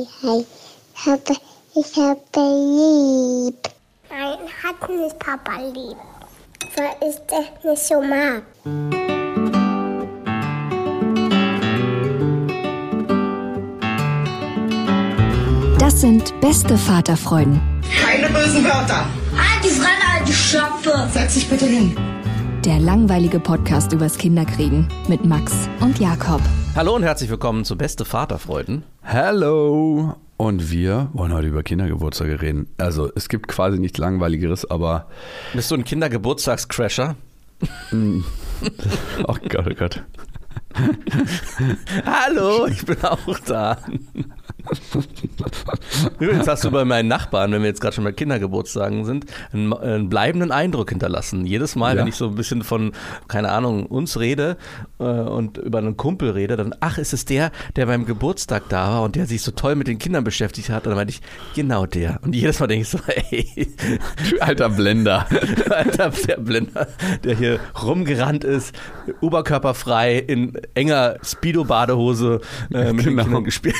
Ich habe, ich habe lieb. Nein, hat nicht Papa lieb. Weil ich das nicht so mag. Das sind beste Vaterfreuden. Keine bösen Wörter. Halt die Fremde, alte Schöpfe. Setz dich bitte hin. Der langweilige Podcast übers Kinderkriegen mit Max und Jakob. Hallo und herzlich willkommen zu Beste Vaterfreuden. Hallo! Und wir wollen heute über Kindergeburtstage reden. Also es gibt quasi nichts Langweiligeres, aber Bist du ein Kindergeburtstagscrasher? oh Gott, oh Gott. Hallo, ich bin auch da. Übrigens hast du bei meinen Nachbarn, wenn wir jetzt gerade schon bei Kindergeburtstagen sind, einen, einen bleibenden Eindruck hinterlassen. Jedes Mal, Ja. wenn ich so ein bisschen von, keine Ahnung, uns rede äh, und über einen Kumpel rede, dann, ach, ist es der, der beim Geburtstag da war und der sich so toll mit den Kindern beschäftigt hat? Und dann meinte ich, genau der. Und jedes Mal denke ich so, ey, Du alter Blender. Alter, der Blender, der hier rumgerannt ist, oberkörperfrei, in enger Speedo-Badehose äh, mit Genau. den Kindern gespielt.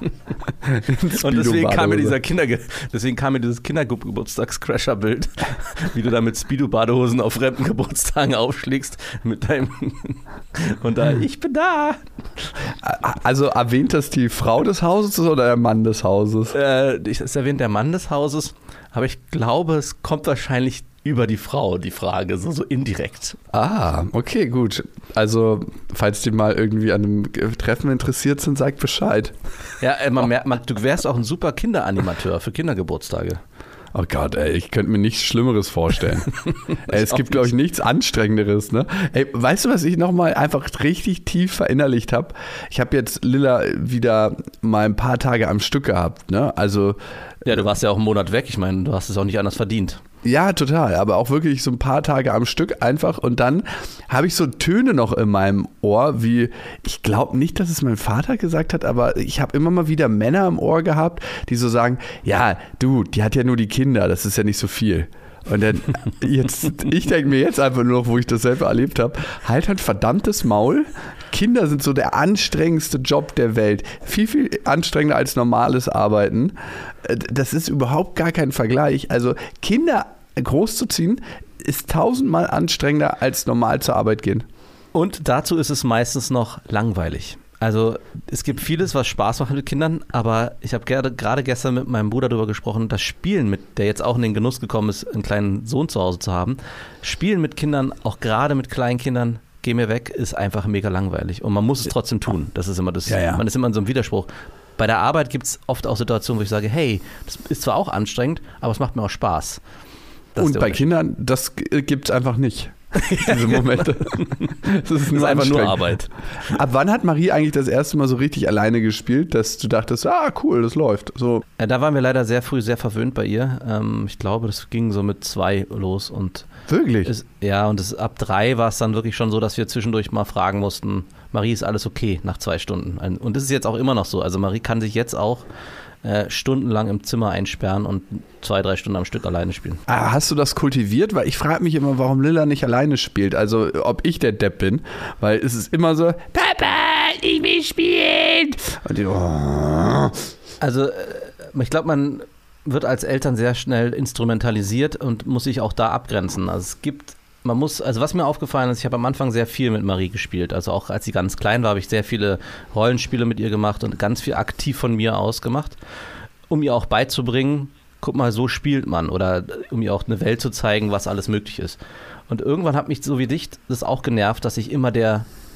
Und deswegen kam mir dieser Kinder, deswegen kam mir dieses Kindergeburtstags-Crasher-Bild, wie du da mit Speedo-Badehosen auf fremden Geburtstagen aufschlägst mit deinem und da ich bin da. Also erwähnt das die Frau des Hauses oder der Mann des Hauses? Äh, ich ist erwähnt der Mann des Hauses, aber ich glaube, es kommt wahrscheinlich über die Frau die Frage, so, so indirekt. Ah, okay, gut. Also, falls die mal irgendwie an einem Treffen interessiert sind, sagt Bescheid. Ja, äh, man merkt, man, du wärst auch ein super Kinderanimateur für Kindergeburtstage. Oh Gott, ey, ich könnte mir nichts Schlimmeres vorstellen. ey, es gibt, glaube ich, nichts Anstrengenderes. Ne? Ey, weißt du, was ich nochmal einfach richtig tief verinnerlicht habe? Ich habe jetzt Lilla wieder mal ein paar Tage am Stück gehabt. Ne? Also, Ja, du warst ja auch einen Monat weg. Ich meine, du hast es auch nicht anders verdient. Ja, total, aber auch wirklich so ein paar Tage am Stück einfach. Und dann habe ich so Töne noch in meinem Ohr, wie, ich glaube nicht, dass es mein Vater gesagt hat, aber ich habe immer mal wieder Männer im Ohr gehabt, die so sagen, ja, du, die hat ja nur die Kinder, das ist ja nicht so viel. Und dann jetzt, ich denke mir jetzt einfach nur noch, wo ich das selber erlebt habe, halt ein verdammtes Maul. Kinder sind so der anstrengendste Job der Welt. Viel, viel anstrengender als normales Arbeiten. Äh, Das ist überhaupt gar kein Vergleich. Also Kinder großzuziehen ist tausendmal anstrengender als normal zur Arbeit gehen. Und dazu ist es meistens noch langweilig. Also es gibt vieles, was Spaß macht mit Kindern, aber ich habe gerade gerade gestern mit meinem Bruder darüber gesprochen, das Spielen mit, der jetzt auch in den Genuss gekommen ist, einen kleinen Sohn zu Hause zu haben, Spielen mit Kindern, auch gerade mit kleinen Kindern, geh mir weg, ist einfach mega langweilig. Und man muss es trotzdem tun. Das ist immer das, Ja, ja. man ist immer in so einem Widerspruch. Bei der Arbeit gibt es oft auch Situationen, wo ich sage, hey, das ist zwar auch anstrengend, aber es macht mir auch Spaß. Das Und bei. Kindern, das gibt es einfach nicht. Diese Momente. Das ist, Das nur ist einfach nur. Arbeit. Ab wann hat Marie eigentlich das erste Mal so richtig alleine gespielt, dass du dachtest, ah, cool, das läuft. So, Ja, da waren wir leider sehr früh sehr verwöhnt bei ihr. Ähm, ich glaube, das ging so mit zwei los und wirklich. es, ja, und es, ab drei war es dann wirklich schon so, dass wir zwischendurch mal fragen mussten, Marie, ist alles okay nach zwei Stunden? Und das ist jetzt auch immer noch so. Also Marie kann sich jetzt auch äh, stundenlang im Zimmer einsperren und zwei, drei Stunden am Stück alleine spielen. Ah, Hast du das kultiviert? Weil ich frage mich immer, warum Lilla nicht alleine spielt. Also, ob ich der Depp bin. Weil es ist immer so, Papa, ich will spielen. Und die, oh. Also äh, ich glaube, man wird als Eltern sehr schnell instrumentalisiert und muss sich auch da abgrenzen. Also es gibt, man muss, also was mir aufgefallen ist, ich habe am Anfang sehr viel mit Marie gespielt. Also auch als sie ganz klein war, habe ich sehr viele Rollenspiele mit ihr gemacht und ganz viel aktiv von mir aus gemacht, um ihr auch beizubringen, guck mal, so spielt man oder um ihr auch eine Welt zu zeigen, was alles möglich ist. Und irgendwann hat mich so wie dich das auch genervt, dass ich immer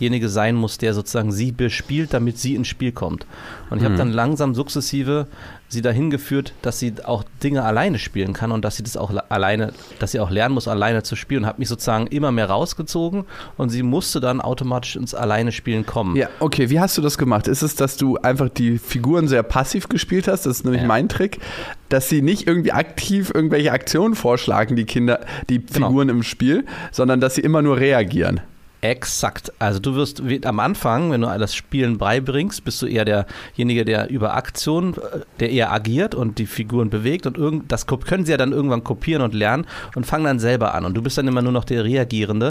derjenige sein muss, der sozusagen sie bespielt, damit sie ins Spiel kommt. Und ich habe dann langsam sukzessive sie dahin geführt, dass sie auch Dinge alleine spielen kann und dass sie das auch alleine, dass sie auch lernen muss, alleine zu spielen. Und habe mich sozusagen immer mehr rausgezogen und sie musste dann automatisch ins alleine Spielen kommen. Ja, okay, wie hast du das gemacht? Ist es, dass du einfach die Figuren sehr passiv gespielt hast? Das ist nämlich Ja. mein Trick, dass sie nicht irgendwie aktiv irgendwelche Aktionen vorschlagen, die Kinder, die Genau. Figuren im Spiel, sondern dass sie immer nur reagieren. Exakt. Also du wirst am Anfang, wenn du das Spielen beibringst, bist du eher derjenige, der über Aktion, äh, der eher agiert und die Figuren bewegt und irgend, das können sie ja dann irgendwann kopieren und lernen und fangen dann selber an und du bist dann immer nur noch der Reagierende.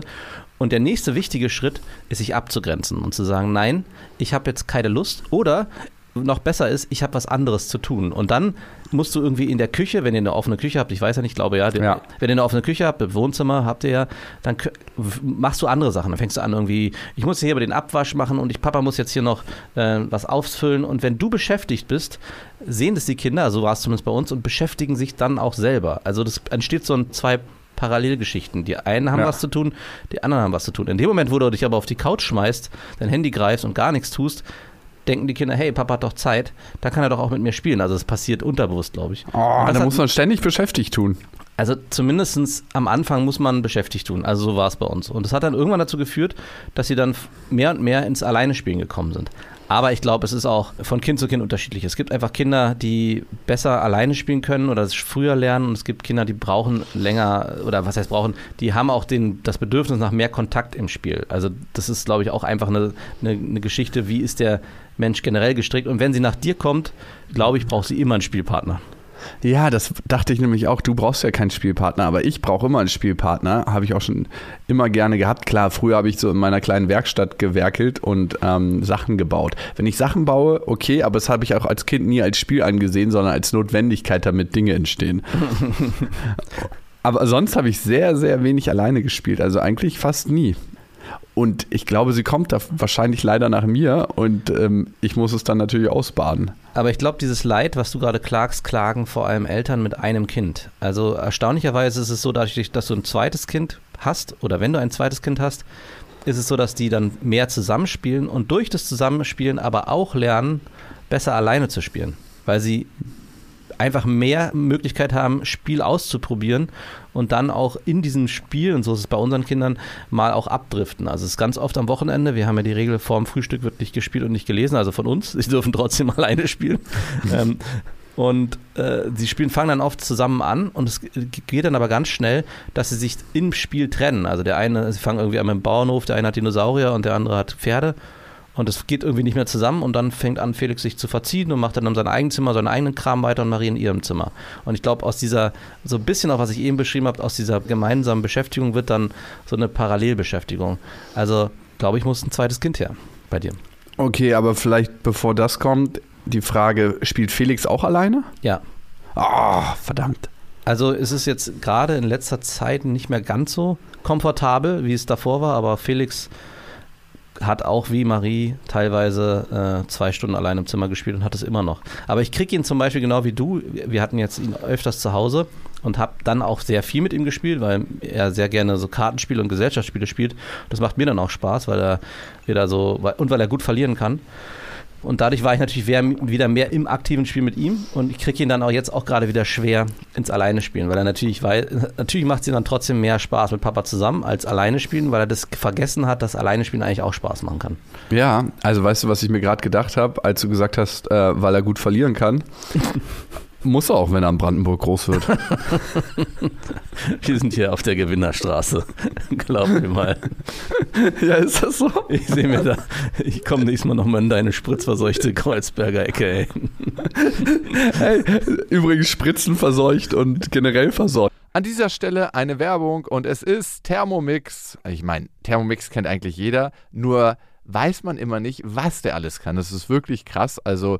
Und der nächste wichtige Schritt ist, sich abzugrenzen und zu sagen, nein, ich habe jetzt keine Lust oder noch besser ist, ich habe was anderes zu tun. Und dann musst du irgendwie in der Küche, wenn ihr eine offene Küche habt, ich weiß ja nicht, ich glaube ja, Ja. wenn ihr eine offene Küche habt, im Wohnzimmer habt ihr ja, dann machst du andere Sachen. Dann fängst du an irgendwie, ich muss hier aber den Abwasch machen und ich, Papa muss jetzt hier noch äh, was ausfüllen. Und wenn du beschäftigt bist, sehen das die Kinder, so war es zumindest bei uns, und beschäftigen sich dann auch selber. Also das entsteht so ein zwei Parallelgeschichten. Die einen haben Ja. was zu tun, die anderen haben was zu tun. In dem Moment, wo du dich aber auf die Couch schmeißt, dein Handy greifst und gar nichts tust, denken die Kinder, hey, Papa hat doch Zeit, dann kann er doch auch mit mir spielen. Also es passiert unterbewusst, glaube ich. Oh, da muss man ständig beschäftigt tun. also zumindest am Anfang muss man beschäftigt tun. Also so war es bei uns. Und das hat dann irgendwann dazu geführt, dass sie dann mehr und mehr ins Alleine-Spielen gekommen sind. Aber ich glaube, es ist auch von Kind zu Kind unterschiedlich. Es gibt einfach Kinder, die besser alleine spielen können oder es früher lernen. Und es gibt Kinder, die brauchen länger, oder was heißt brauchen, die haben auch den, das Bedürfnis nach mehr Kontakt im Spiel. Also das ist, glaube ich, auch einfach eine, eine, eine Geschichte, wie ist der Mensch generell gestrickt. Und wenn sie nach dir kommt, glaube ich, braucht sie immer einen Spielpartner. Ja, das dachte ich nämlich auch. Du brauchst ja keinen Spielpartner, aber ich brauche immer einen Spielpartner. Habe ich auch schon immer gerne gehabt. Klar, früher habe ich so in meiner kleinen Werkstatt gewerkelt und ähm, Sachen gebaut. Wenn ich Sachen baue, okay, aber das habe ich auch als Kind nie als Spiel angesehen, sondern als Notwendigkeit, damit Dinge entstehen. aber sonst habe ich sehr, sehr wenig alleine gespielt. Also eigentlich fast nie. Und ich glaube, sie kommt da wahrscheinlich leider nach mir und ähm, ich muss es dann natürlich ausbaden. Aber ich glaube, dieses Leid, was du gerade klagst, klagen vor allem Eltern mit einem Kind. Also erstaunlicherweise ist es so, dadurch, dass du ein zweites Kind hast oder wenn du ein zweites Kind hast, ist es so, dass die dann mehr zusammenspielen und durch das Zusammenspielen aber auch lernen, besser alleine zu spielen. Weil sie einfach mehr Möglichkeit haben, Spiel auszuprobieren und dann auch in diesem Spiel, und so ist es bei unseren Kindern, mal auch abdriften. Also es ist ganz oft am Wochenende, wir haben ja die Regel, vorm Frühstück wird nicht gespielt und nicht gelesen, also von uns, sie dürfen trotzdem alleine spielen. ähm, und äh, sie spielen, fangen dann oft zusammen an und es geht dann aber ganz schnell, dass sie sich im Spiel trennen. Also der eine, sie fangen irgendwie an mit dem Bauernhof, der eine hat Dinosaurier und der andere hat Pferde. Und es geht irgendwie nicht mehr zusammen und dann fängt an, Felix sich zu verziehen und macht dann in seinem eigenen Zimmer seinen eigenen Kram weiter und Marie in ihrem Zimmer. Und ich glaube, aus dieser, so ein bisschen auch, was ich eben beschrieben habe, aus dieser gemeinsamen Beschäftigung wird dann so eine Parallelbeschäftigung. Also, glaube ich, muss ein zweites Kind her bei dir. Okay, aber vielleicht bevor das kommt, die Frage, spielt Felix auch alleine? Ja. Ah, verdammt. Also es ist jetzt gerade in letzter Zeit nicht mehr ganz so komfortabel, wie es davor war, aber Felix hat auch wie Marie teilweise äh, zwei Stunden allein im Zimmer gespielt und hat es immer noch. Aber ich kriege ihn zum Beispiel genau wie du. Wir hatten jetzt ihn öfters zu Hause und habe dann auch sehr viel mit ihm gespielt, weil er sehr gerne so Kartenspiele und Gesellschaftsspiele spielt. Das macht mir dann auch Spaß, weil er wieder so und weil er gut verlieren kann. Und dadurch war ich natürlich wieder mehr im aktiven Spiel mit ihm und ich kriege ihn dann auch jetzt auch gerade wieder schwer ins Alleine spielen, weil er natürlich weiß, natürlich macht es ihm dann trotzdem mehr Spaß mit Papa zusammen als alleine spielen, weil er das vergessen hat, dass alleine spielen eigentlich auch Spaß machen kann. Ja, also weißt du, was ich mir gerade gedacht habe, als du gesagt hast, äh, weil er gut verlieren kann? Muss er auch, wenn er in Brandenburg groß wird. Wir sind hier auf der Gewinnerstraße. Glaub mir mal. ja, ist das so? Ich sehe mir da, ich komme nächstes Mal nochmal in deine spritzverseuchte Kreuzberger Ecke, ey. Hey, übrigens Spritzen verseucht und generell verseucht. An dieser Stelle eine Werbung und es ist Thermomix. Ich meine, Thermomix kennt eigentlich jeder, nur weiß man immer nicht, was der alles kann. Das ist wirklich krass. Also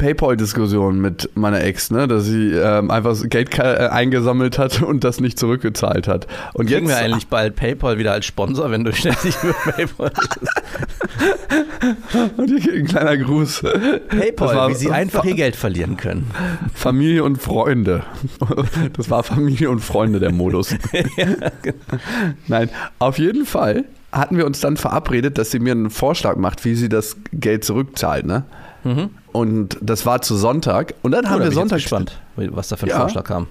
PayPal-Diskussion mit meiner Ex, ne, dass sie ähm, einfach Geld äh, eingesammelt hat und das nicht zurückgezahlt hat. Und Kriegen jetzt wir eigentlich bald PayPal wieder als Sponsor, wenn du ständig über PayPal und hier geht ein kleiner Gruß. PayPal, war wie sie einfach ihr Geld verlieren können. Familie und Freunde. Das war Familie und Freunde der Modus. Nein, auf jeden Fall hatten wir uns dann verabredet, dass sie mir einen Vorschlag macht, wie sie das Geld zurückzahlt, ne? Und das war zu Sonntag. Und dann haben Oder wir bin ich Sonntag gespannt, was da für ein Ja. Vorschlag kam.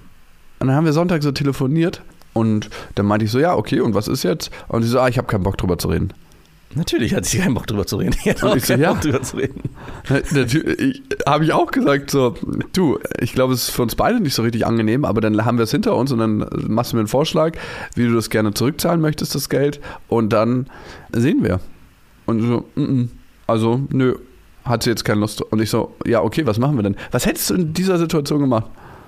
Und dann haben wir Sonntag so telefoniert und dann meinte ich so, ja, okay, und was ist jetzt? Und sie so, ah, ich habe keinen Bock drüber zu reden. Natürlich hat sie keinen Bock drüber zu reden. Ich hatte Und auch ich so, keinen ja. Bock drüber zu reden. Natürlich habe ich auch gesagt, so, du, ich glaube, es ist für uns beide nicht so richtig angenehm, aber dann haben wir es hinter uns und dann machst du mir einen Vorschlag, wie du das gerne zurückzahlen möchtest, das Geld, und dann sehen wir. Und so, mm -mm. also, nö, hat sie jetzt keine Lust. Und ich so, ja, okay, was machen wir denn? Was hättest du in dieser Situation gemacht?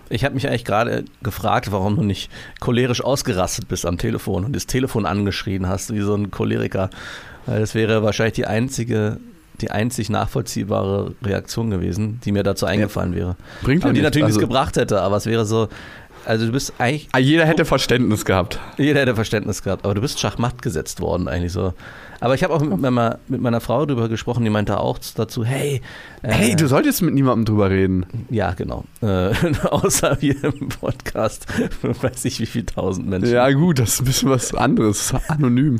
Ich habe mich eigentlich gerade gefragt, warum du nicht cholerisch ausgerastet bist am Telefon und das Telefon angeschrien hast, wie so ein Choleriker. Weil das wäre wahrscheinlich die einzige, die einzig nachvollziehbare Reaktion gewesen, die mir dazu eingefallen wäre. Bringt ja Aber die nichts. natürlich Also- nichts gebracht hätte, aber es wäre so, also du bist eigentlich, Ah, Jeder hätte Verständnis gehabt. jeder hätte Verständnis gehabt, aber du bist schachmatt gesetzt worden eigentlich so. Aber ich habe auch mit meiner, mit meiner Frau darüber gesprochen, die meinte auch dazu, hey, äh, Hey, du solltest mit niemandem drüber reden. Ja, genau. Äh, außer hier im Podcast, weiß ich wie viel tausend Menschen. Ja, gut, das ist ein bisschen was anderes. Anonym.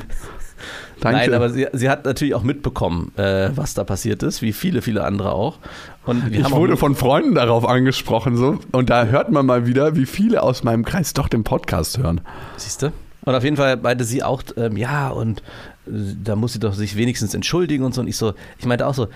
Danke. Nein, aber sie, sie hat natürlich auch mitbekommen, äh, was da passiert ist, wie viele, viele andere auch. Und ich wurde von Freunden darauf angesprochen, so. Und da hört man mal wieder, wie viele aus meinem Kreis doch den Podcast hören. Siehst du? Und auf jeden Fall meinte sie auch, ähm, ja, und äh, da muss sie doch sich wenigstens entschuldigen und so. Und ich so, ich meinte auch so,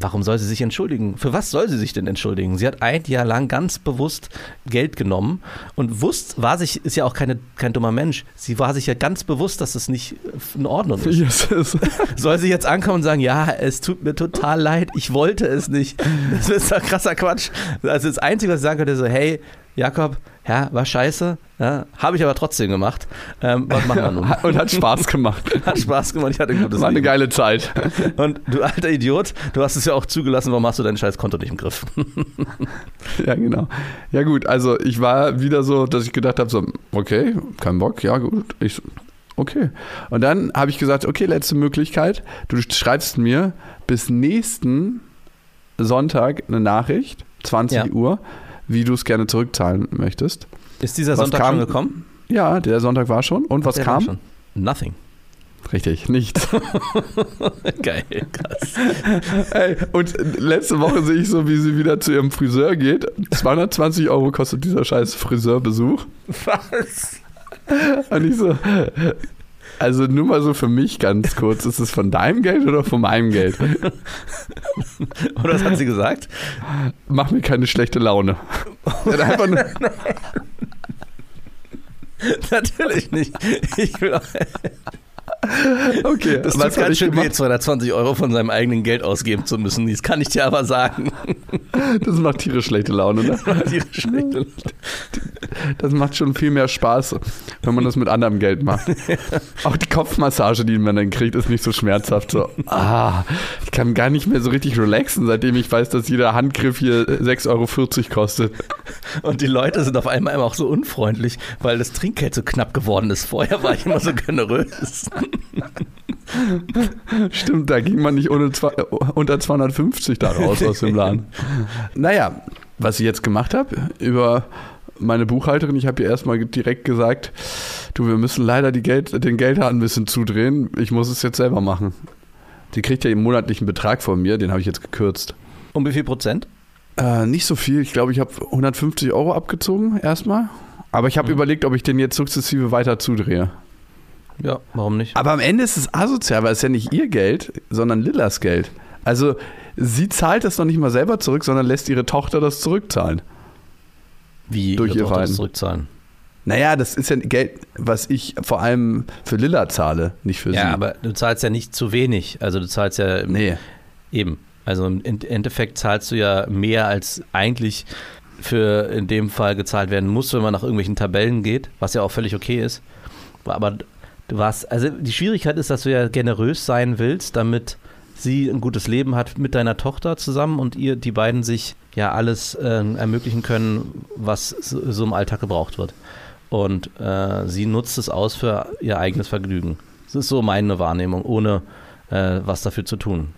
warum soll sie sich entschuldigen? Für was soll sie sich denn entschuldigen? Sie hat ein Jahr lang ganz bewusst Geld genommen und wusst, war sich, ist ja auch keine, kein dummer Mensch. Sie war sich ja ganz bewusst, dass es nicht in Ordnung ist. Jesus. Soll sie jetzt ankommen und sagen, ja, es tut mir total leid, ich wollte es nicht. Das ist doch krasser Quatsch. Also das Einzige, was ich sagen könnte, so, hey, Jakob, ja, war scheiße, ja, habe ich aber trotzdem gemacht. Ähm, was machen wir nun? Und hat Spaß gemacht. Hat Spaß gemacht, ich hatte ein gutes War eine Leben. geile Zeit. Und du alter Idiot, du hast es ja auch zugelassen, warum hast du dein scheiß Konto nicht im Griff? Ja, genau. Ja, gut, also ich war wieder so, dass ich gedacht habe: so, okay, kein Bock, ja, gut. Ich, okay. Und dann habe ich gesagt: okay, letzte Möglichkeit. Du schreibst mir bis nächsten Sonntag eine Nachricht, 20 Ja. Uhr, wie du es gerne zurückzahlen möchtest. Ist dieser Was Sonntag kam? schon gekommen? Ja, der Sonntag war schon. Und was Der war kam? Schon. Nothing. Richtig, nichts. Geil, krass. Ey, und letzte Woche sehe ich so, wie sie wieder zu ihrem Friseur geht. 220 Euro kostet dieser scheiß Friseurbesuch. Was? Und ich so, also nur mal so für mich ganz kurz, ist es von deinem Geld oder von meinem Geld? Oder was hat sie gesagt? Mach mir keine schlechte Laune. Einfach nur, Natürlich nicht. Ich will auch, okay, das was ganz schön weh, gemacht? 220 Euro von seinem eigenen Geld ausgeben zu müssen. Das kann ich dir aber sagen. Das macht tierisch schlechte Laune, ne? Die schlechte- Das macht schon viel mehr Spaß, wenn man das mit anderem Geld macht. Auch die Kopfmassage, die man dann kriegt, ist nicht so schmerzhaft. So, ah, ich kann gar nicht mehr so richtig relaxen, seitdem ich weiß, dass jeder Handgriff hier 6,40 Euro kostet. Und die Leute sind auf einmal immer auch so unfreundlich, weil das Trinkgeld so knapp geworden ist. Vorher war ich immer so generös. Stimmt, da ging man nicht ohne zwei, äh, unter 250 da raus aus dem Laden. Naja, was ich jetzt gemacht habe über meine Buchhalterin, ich habe ihr erstmal direkt gesagt, du, wir müssen leider die Geld, den Geldhahn ein bisschen zudrehen. Ich muss es jetzt selber machen. Die kriegt ja einen monatlichen Betrag von mir, den habe ich jetzt gekürzt. Um wie viel Prozent? Äh, nicht so viel, ich glaube, ich habe 150 Euro abgezogen erstmal. Aber ich habe überlegt, ob ich den jetzt sukzessive weiter zudrehe. Ja, warum nicht? Aber am Ende ist es asozial, weil es ja nicht ihr Geld, sondern Lillas Geld. Also sie zahlt das noch nicht mal selber zurück, sondern lässt ihre Tochter das zurückzahlen. Wie durch ihre ihr Tochter das zurückzahlen? Naja, das ist ja Geld, was ich vor allem für Lilla zahle, nicht für Ja, sie. aber du zahlst ja nicht zu wenig. Also du zahlst ja nee. eben. Also im Endeffekt zahlst du ja mehr als eigentlich für in dem Fall gezahlt werden muss, wenn man nach irgendwelchen Tabellen geht, was ja auch völlig okay ist. Aber du warst, also die Schwierigkeit ist, dass du ja generös sein willst, damit sie ein gutes Leben hat mit deiner Tochter zusammen und ihr die beiden sich ja alles äh, ermöglichen können, was so, im Alltag gebraucht wird. Und äh, sie nutzt es aus für ihr eigenes Vergnügen. Das ist so meine Wahrnehmung, ohne äh, was dafür zu tun.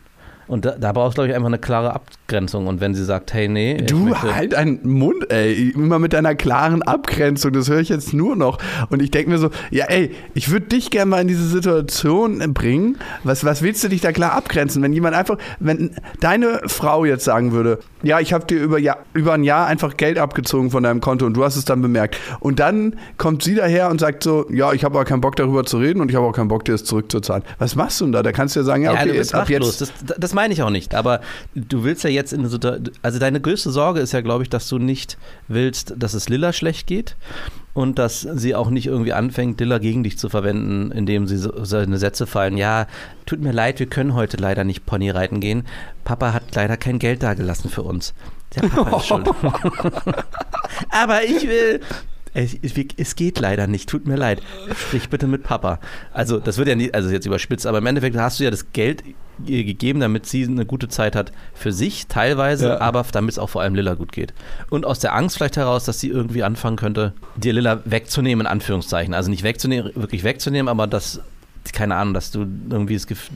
Und da, da brauchst du, glaube ich, einfach eine klare Abgrenzung. Und wenn sie sagt, hey, nee, Du halt einen Mund, ey, immer mit deiner klaren Abgrenzung, das höre ich jetzt nur noch. Und ich denke mir so, ja, ey, ich würde dich gerne mal in diese Situation bringen. Was, was willst du dich da klar abgrenzen? Wenn jemand einfach, wenn deine Frau jetzt sagen würde, ja, ich habe dir über, ja, über ein Jahr einfach Geld abgezogen von deinem Konto und du hast es dann bemerkt. Und dann kommt sie daher und sagt so, ja, ich habe aber keinen Bock darüber zu reden und ich habe auch keinen Bock, dir das zurückzuzahlen. Was machst du denn da? Da kannst du ja sagen, ja, ja, okay, jetzt, ab jetzt. Das, das meine ich auch nicht. Aber du willst ja jetzt in eine Situa- also deine größte Sorge ist ja, glaube ich, dass du nicht willst, dass es Lilla schlecht geht und dass sie auch nicht irgendwie anfängt, Lilla gegen dich zu verwenden, indem sie so, so eine Sätze fallen. Ja, tut mir leid, wir können heute leider nicht Pony reiten gehen. Papa hat leider kein Geld dagelassen für uns. Der Papa ist schuld. Aber ich will. Es, geht leider nicht, tut mir leid. Sprich bitte mit Papa. Also, das wird ja nicht, also jetzt überspitzt, aber im Endeffekt hast du ja das Geld ihr gegeben, damit sie eine gute Zeit hat für sich teilweise, Ja. aber damit es auch vor allem Lilla gut geht. Und aus der Angst vielleicht heraus, dass sie irgendwie anfangen könnte, dir Lilla wegzunehmen, in Anführungszeichen. Also nicht wegzunehmen, wirklich wegzunehmen, aber dass, keine Ahnung, dass du irgendwie das Gefühl,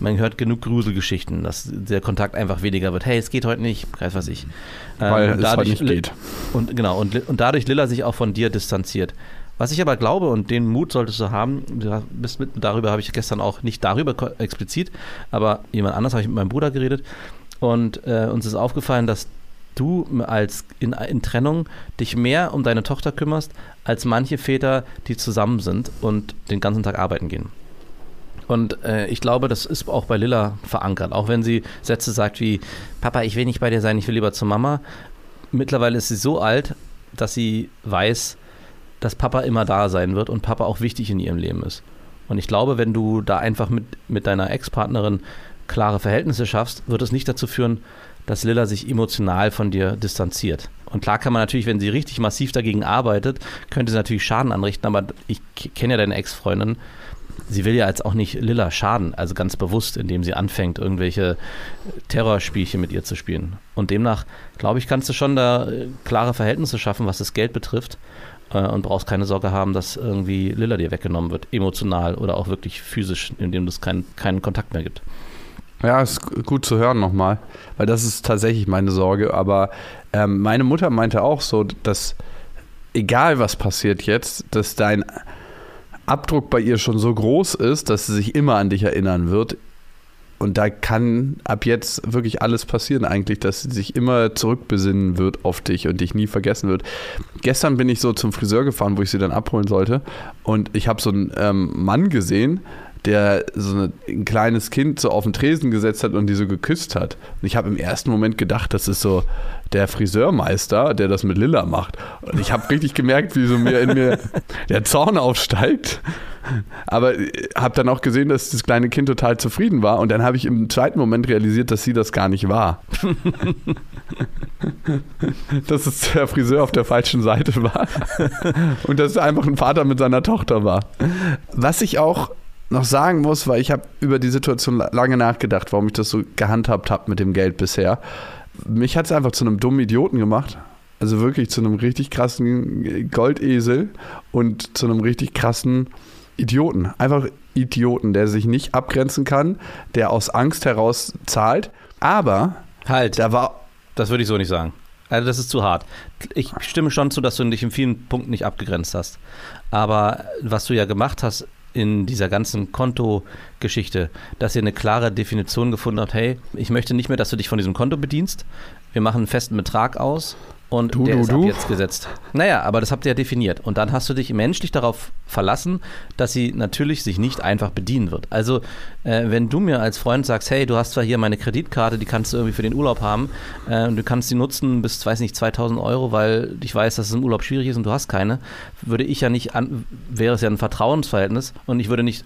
man hört genug Gruselgeschichten, dass der Kontakt einfach weniger wird. Hey, es geht heute nicht, weiß was ich. Ähm, Weil und es halt nicht geht. Und genau, und, und dadurch Lilla sich auch von dir distanziert. Was ich aber glaube, und den Mut solltest du haben, du bist mit, darüber habe ich gestern auch, nicht darüber explizit, aber jemand anders habe ich mit meinem Bruder geredet und äh, uns ist aufgefallen, dass du als in, in Trennung dich mehr um deine Tochter kümmerst, als manche Väter, die zusammen sind und den ganzen Tag arbeiten gehen. Und äh, ich glaube, das ist auch bei Lilla verankert. Auch wenn sie Sätze sagt wie, Papa, ich will nicht bei dir sein, ich will lieber zur Mama. Mittlerweile ist sie so alt, dass sie weiß, dass Papa immer da sein wird und Papa auch wichtig in ihrem Leben ist. Und ich glaube, wenn du da einfach mit, mit deiner Ex-Partnerin klare Verhältnisse schaffst, wird es nicht dazu führen, dass Lilla sich emotional von dir distanziert. Und klar kann man natürlich, wenn sie richtig massiv dagegen arbeitet, könnte sie natürlich Schaden anrichten, aber ich kenne ja deine Ex-Freundin. Sie will ja jetzt auch nicht Lilla schaden, also ganz bewusst, indem sie anfängt, irgendwelche Terrorspielchen mit ihr zu spielen. Und demnach, glaube ich, kannst du schon da äh, klare Verhältnisse schaffen, was das Geld betrifft äh, und brauchst keine Sorge haben, dass irgendwie Lilla dir weggenommen wird, emotional oder auch wirklich physisch, indem es kein, keinen Kontakt mehr gibt. Ja, ist gut zu hören nochmal, weil das ist tatsächlich meine Sorge. Aber ähm, meine Mutter meinte auch so, dass egal was passiert jetzt, dass dein Abdruck bei ihr schon so groß ist, dass sie sich immer an dich erinnern wird. Und da kann ab jetzt wirklich alles passieren eigentlich, dass sie sich immer zurückbesinnen wird auf dich und dich nie vergessen wird. Gestern bin ich so zum Friseur gefahren, wo ich sie dann abholen sollte. Und ich habe so einen ähm, Mann gesehen, der so eine, ein kleines Kind so auf den Tresen gesetzt hat und die so geküsst hat. Und ich habe im ersten Moment gedacht, das ist so der Friseurmeister, der das mit Lilla macht. Und ich habe richtig gemerkt, wie so mir in mir der Zorn aufsteigt. Aber habe dann auch gesehen, dass das kleine Kind total zufrieden war. Und dann habe ich im zweiten Moment realisiert, dass sie das gar nicht war. dass es der Friseur auf der falschen Seite war. Und dass es einfach ein Vater mit seiner Tochter war. Was ich auch noch sagen muss, weil ich habe über die Situation la- lange nachgedacht, warum ich das so gehandhabt habe mit dem Geld bisher. Mich hat es einfach zu einem dummen Idioten gemacht. Also wirklich zu einem richtig krassen Goldesel und zu einem richtig krassen Idioten. Einfach Idioten, der sich nicht abgrenzen kann, der aus Angst heraus zahlt. Aber Halt, da war das würde ich so nicht sagen. Also das ist zu hart. Ich stimme schon zu, dass du dich in vielen Punkten nicht abgegrenzt hast. Aber was du ja gemacht hast in dieser ganzen Kontogeschichte, dass ihr eine klare Definition gefunden habt, hey, ich möchte nicht mehr, dass du dich von diesem Konto bedienst. wir machen einen festen Betrag aus und Du, der du, ist du. ab jetzt gesetzt. Naja, aber das habt ihr ja definiert. Und dann hast du dich menschlich darauf verlassen, dass sie natürlich sich nicht einfach bedienen wird. Also, äh, wenn du mir als Freund sagst, hey, du hast zwar hier meine Kreditkarte, die kannst du irgendwie für den Urlaub haben äh, und du kannst sie nutzen bis, weiß nicht, 2000 Euro, weil ich weiß, dass es im Urlaub schwierig ist und du hast keine, würde ich ja nicht, an, wäre es ja ein Vertrauensverhältnis und ich würde nicht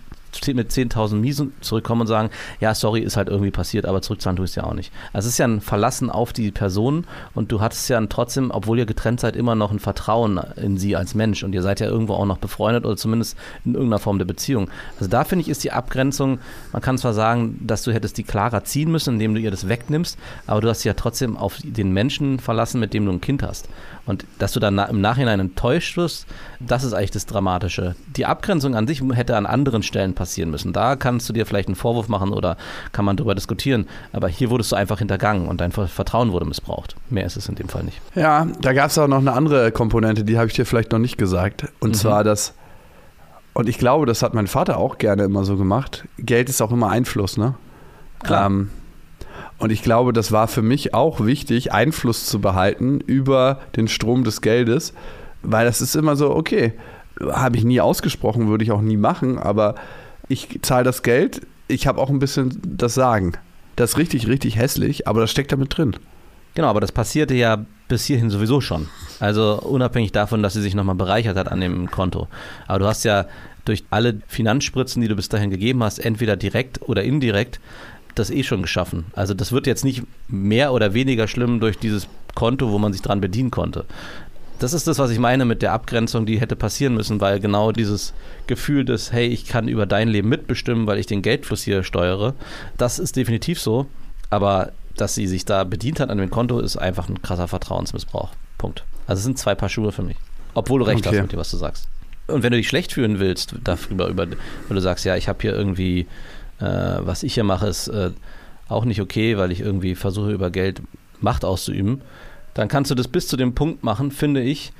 mit 10.000 Miesen zurückkommen und sagen, ja, sorry, ist halt irgendwie passiert, aber zurückzahlen tue ich es ja auch nicht. Also es ist ja ein Verlassen auf die Person und du hattest ja trotzdem, obwohl ihr getrennt seid, immer noch ein Vertrauen in sie als Mensch und ihr seid ja irgendwo auch noch befreundet oder zumindest in irgendeiner Form der Beziehung. Also da finde ich, ist die Abgrenzung, man kann zwar sagen, dass du hättest die klarer ziehen müssen, indem du ihr das wegnimmst, aber du hast dich ja trotzdem auf den Menschen verlassen, mit dem du ein Kind hast. Und dass du dann im Nachhinein enttäuscht wirst, das ist eigentlich das Dramatische. Die Abgrenzung an sich hätte an anderen Stellen passieren müssen. Da kannst du dir vielleicht einen Vorwurf machen oder kann man darüber diskutieren. Aber hier wurdest du einfach hintergangen und dein Ver- Vertrauen wurde missbraucht. Mehr ist es in dem Fall nicht. Ja, da gab es auch noch eine andere Komponente, die habe ich dir vielleicht noch nicht gesagt. Und Mhm. zwar das, und ich glaube, das hat mein Vater auch gerne immer so gemacht. Geld ist auch immer Einfluss, ne? Klar. Ähm, und ich glaube, das war für mich auch wichtig, Einfluss zu behalten über den Strom des Geldes, weil das ist immer so, okay, habe ich nie ausgesprochen, würde ich auch nie machen, aber ich zahle das Geld, ich habe auch ein bisschen das Sagen. Das ist richtig, richtig hässlich, aber das steckt damit drin. Genau, aber das passierte ja bis hierhin sowieso schon. Also unabhängig davon, dass sie sich nochmal bereichert hat an dem Konto. Aber du hast ja durch alle Finanzspritzen, die du bis dahin gegeben hast, entweder direkt oder indirekt, das eh schon geschaffen. Also das wird jetzt nicht mehr oder weniger schlimm durch dieses Konto, wo man sich dran bedienen konnte. Das ist das, was ich meine mit der Abgrenzung, die hätte passieren müssen, weil genau dieses Gefühl des, hey, ich kann über dein Leben mitbestimmen, weil ich den Geldfluss hier steuere, das ist definitiv so. Aber dass sie sich da bedient hat an dem Konto, ist einfach ein krasser Vertrauensmissbrauch. Punkt. Also es sind zwei Paar Schuhe für mich. Obwohl du recht Okay. hast mit dem, was du sagst. Und wenn du dich schlecht fühlen willst, darüber, über, wenn du sagst, ja, ich habe hier irgendwie, äh, was ich hier mache, ist äh, auch nicht okay, weil ich irgendwie versuche, über Geld Macht auszuüben, dann kannst du das bis zu dem Punkt machen, finde ich,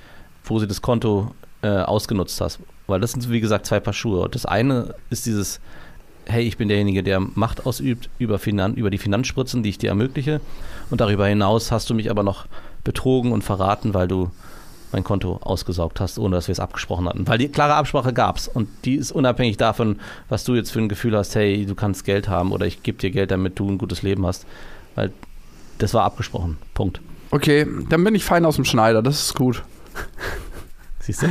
wo sie das Konto äh, ausgenutzt hast. Weil das sind, wie gesagt, zwei Paar Schuhe. Das eine ist dieses, hey, ich bin derjenige, der Macht ausübt über, Finan über die Finanzspritzen, die ich dir ermögliche. Und darüber hinaus hast du mich aber noch betrogen und verraten, weil du mein Konto ausgesaugt hast, ohne dass wir es abgesprochen hatten. Weil die klare Absprache gab es und die ist unabhängig davon, was du jetzt für ein Gefühl hast, hey, du kannst Geld haben oder ich gebe dir Geld, damit du ein gutes Leben hast. Weil das war abgesprochen. Punkt. Okay, dann bin ich fein aus dem Schneider, das ist gut. Siehst du?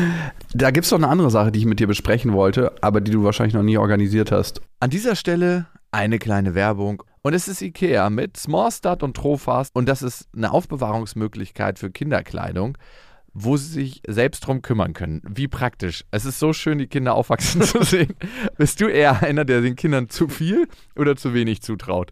Da gibt es noch eine andere Sache, die ich mit dir besprechen wollte, aber die du wahrscheinlich noch nie organisiert hast. An dieser Stelle eine kleine Werbung. Und es ist IKEA mit Smallstart und Trofast. Und das ist eine Aufbewahrungsmöglichkeit für Kinderkleidung, wo sie sich selbst drum kümmern können. Wie praktisch. Es ist so schön, die Kinder aufwachsen zu sehen. Bist du eher einer, der den Kindern zu viel oder zu wenig zutraut?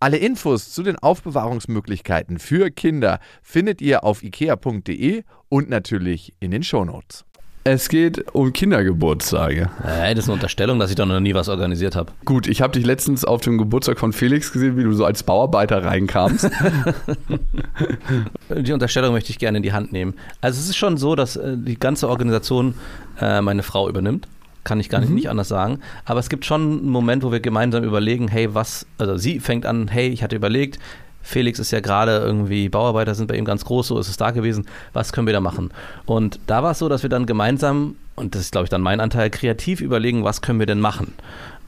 Alle Infos zu den Aufbewahrungsmöglichkeiten für Kinder findet ihr auf ikea.de und natürlich in den Shownotes. Es geht um Kindergeburtstage. Äh, das ist eine Unterstellung, dass ich da noch nie was organisiert habe. Gut, ich habe dich letztens auf dem Geburtstag von Felix gesehen, wie du so als Bauarbeiter reinkamst. Die Unterstellung möchte ich gerne in die Hand nehmen. Also es ist schon so, dass äh, die ganze Organisation äh, meine Frau übernimmt. Kann ich gar nicht, nicht anders sagen. Aber es gibt schon einen Moment, wo wir gemeinsam überlegen, hey, was, also sie fängt an, hey, ich hatte überlegt, Felix ist ja gerade irgendwie, Bauarbeiter sind bei ihm ganz groß, so ist es da gewesen, was können wir da machen? Und da war es so, dass wir dann gemeinsam, und das ist glaube ich dann mein Anteil, kreativ überlegen, was können wir denn machen?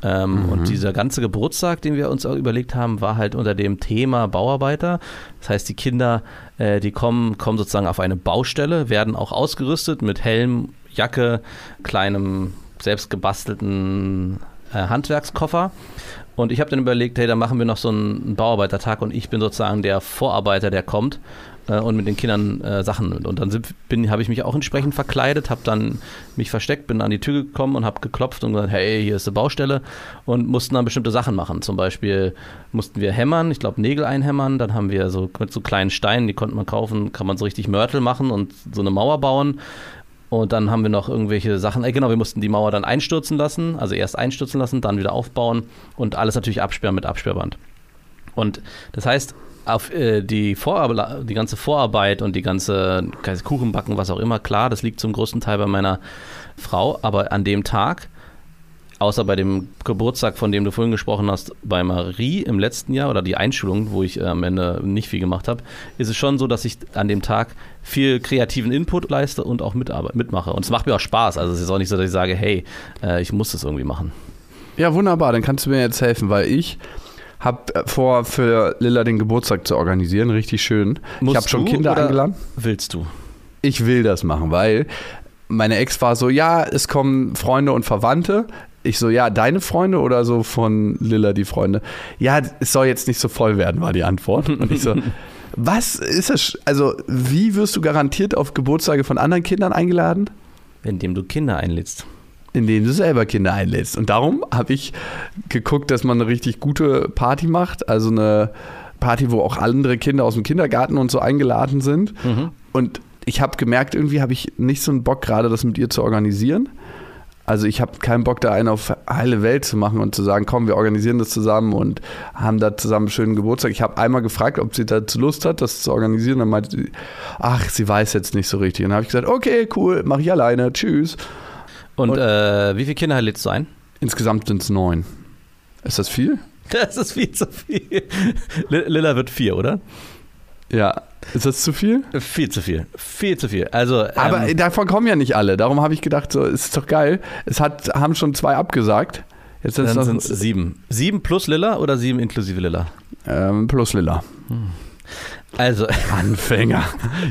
Ähm, Und dieser ganze Geburtstag, den wir uns auch überlegt haben, war halt unter dem Thema Bauarbeiter. Das heißt, die Kinder, äh, die kommen, kommen sozusagen auf eine Baustelle, werden auch ausgerüstet mit Helm, Jacke, kleinem selbst gebastelten äh, Handwerkskoffer. Und ich habe dann überlegt, hey, da machen wir noch so einen Bauarbeitertag und ich bin sozusagen der Vorarbeiter, der kommt äh, und mit den Kindern äh, Sachen. Und dann habe ich mich auch entsprechend verkleidet, habe dann mich versteckt, bin an die Tür gekommen und habe geklopft und gesagt, hey, hier ist eine Baustelle und mussten dann bestimmte Sachen machen. Zum Beispiel mussten wir hämmern, ich glaube Nägel einhämmern, dann haben wir so mit so kleinen Steinen, die konnte man kaufen, kann man so richtig Mörtel machen und so eine Mauer bauen. Und dann haben wir noch irgendwelche Sachen, äh, genau, wir mussten die Mauer dann einstürzen lassen, also erst einstürzen lassen, dann wieder aufbauen und alles natürlich absperren mit Absperrband. Und das heißt, auf äh, die, die ganze Vorarbeit und die ganze Kuchenbacken, was auch immer, klar, das liegt zum größten Teil bei meiner Frau, aber an dem Tag, außer bei dem Geburtstag, von dem du vorhin gesprochen hast, bei Marie im letzten Jahr oder die Einschulung, wo ich äh, am Ende nicht viel gemacht habe, ist es schon so, dass ich an dem Tag viel kreativen Input leiste und auch mitmache. Und es macht mir auch Spaß. Also es ist auch nicht so, dass ich sage, hey, äh, ich muss das irgendwie machen. Ja, wunderbar. Dann kannst du mir jetzt helfen, weil ich habe äh, vor, für Lilla den Geburtstag zu organisieren. Richtig schön. Musst ich habe schon Kinder eingeladen. Willst du? Ich will das machen, weil meine Ex war so, ja, es kommen Freunde und Verwandte. Ich so, ja, deine Freunde oder so von Lilla die Freunde? Ja, es soll jetzt nicht so voll werden, war die Antwort. Und ich so, was ist das? Also, wie wirst du garantiert auf Geburtstage von anderen Kindern eingeladen? Indem du Kinder einlädst indem du selber Kinder einlädst. Und darum habe ich geguckt, dass man eine richtig gute Party macht. Also eine Party, wo auch andere Kinder aus dem Kindergarten und so eingeladen sind. Mhm. Und ich habe gemerkt, irgendwie habe ich nicht so einen Bock, gerade das mit ihr zu organisieren. Also ich habe keinen Bock, da einen auf heile Welt zu machen und zu sagen, komm, wir organisieren das zusammen und haben da zusammen einen schönen Geburtstag. Ich habe einmal gefragt, ob sie dazu Lust hat, das zu organisieren. Dann meinte sie, ach, sie weiß jetzt nicht so richtig. Und dann habe ich gesagt, okay, cool, mache ich alleine, tschüss. Und, und äh, wie viele Kinder lädst du ein? Insgesamt sind es neun. Ist das viel? Das ist viel zu viel. Lilla wird vier, oder? Ja. Ist das zu viel? Viel zu viel. Viel zu viel. Also, Aber ähm, davon kommen ja nicht alle. Darum habe ich gedacht, so, ist doch geil. Es hat, haben schon zwei abgesagt. Jetzt sind es sieben. Sieben plus Lilla oder sieben inklusive Lilla? Ähm, plus Lilla. Hm. Also. Anfänger.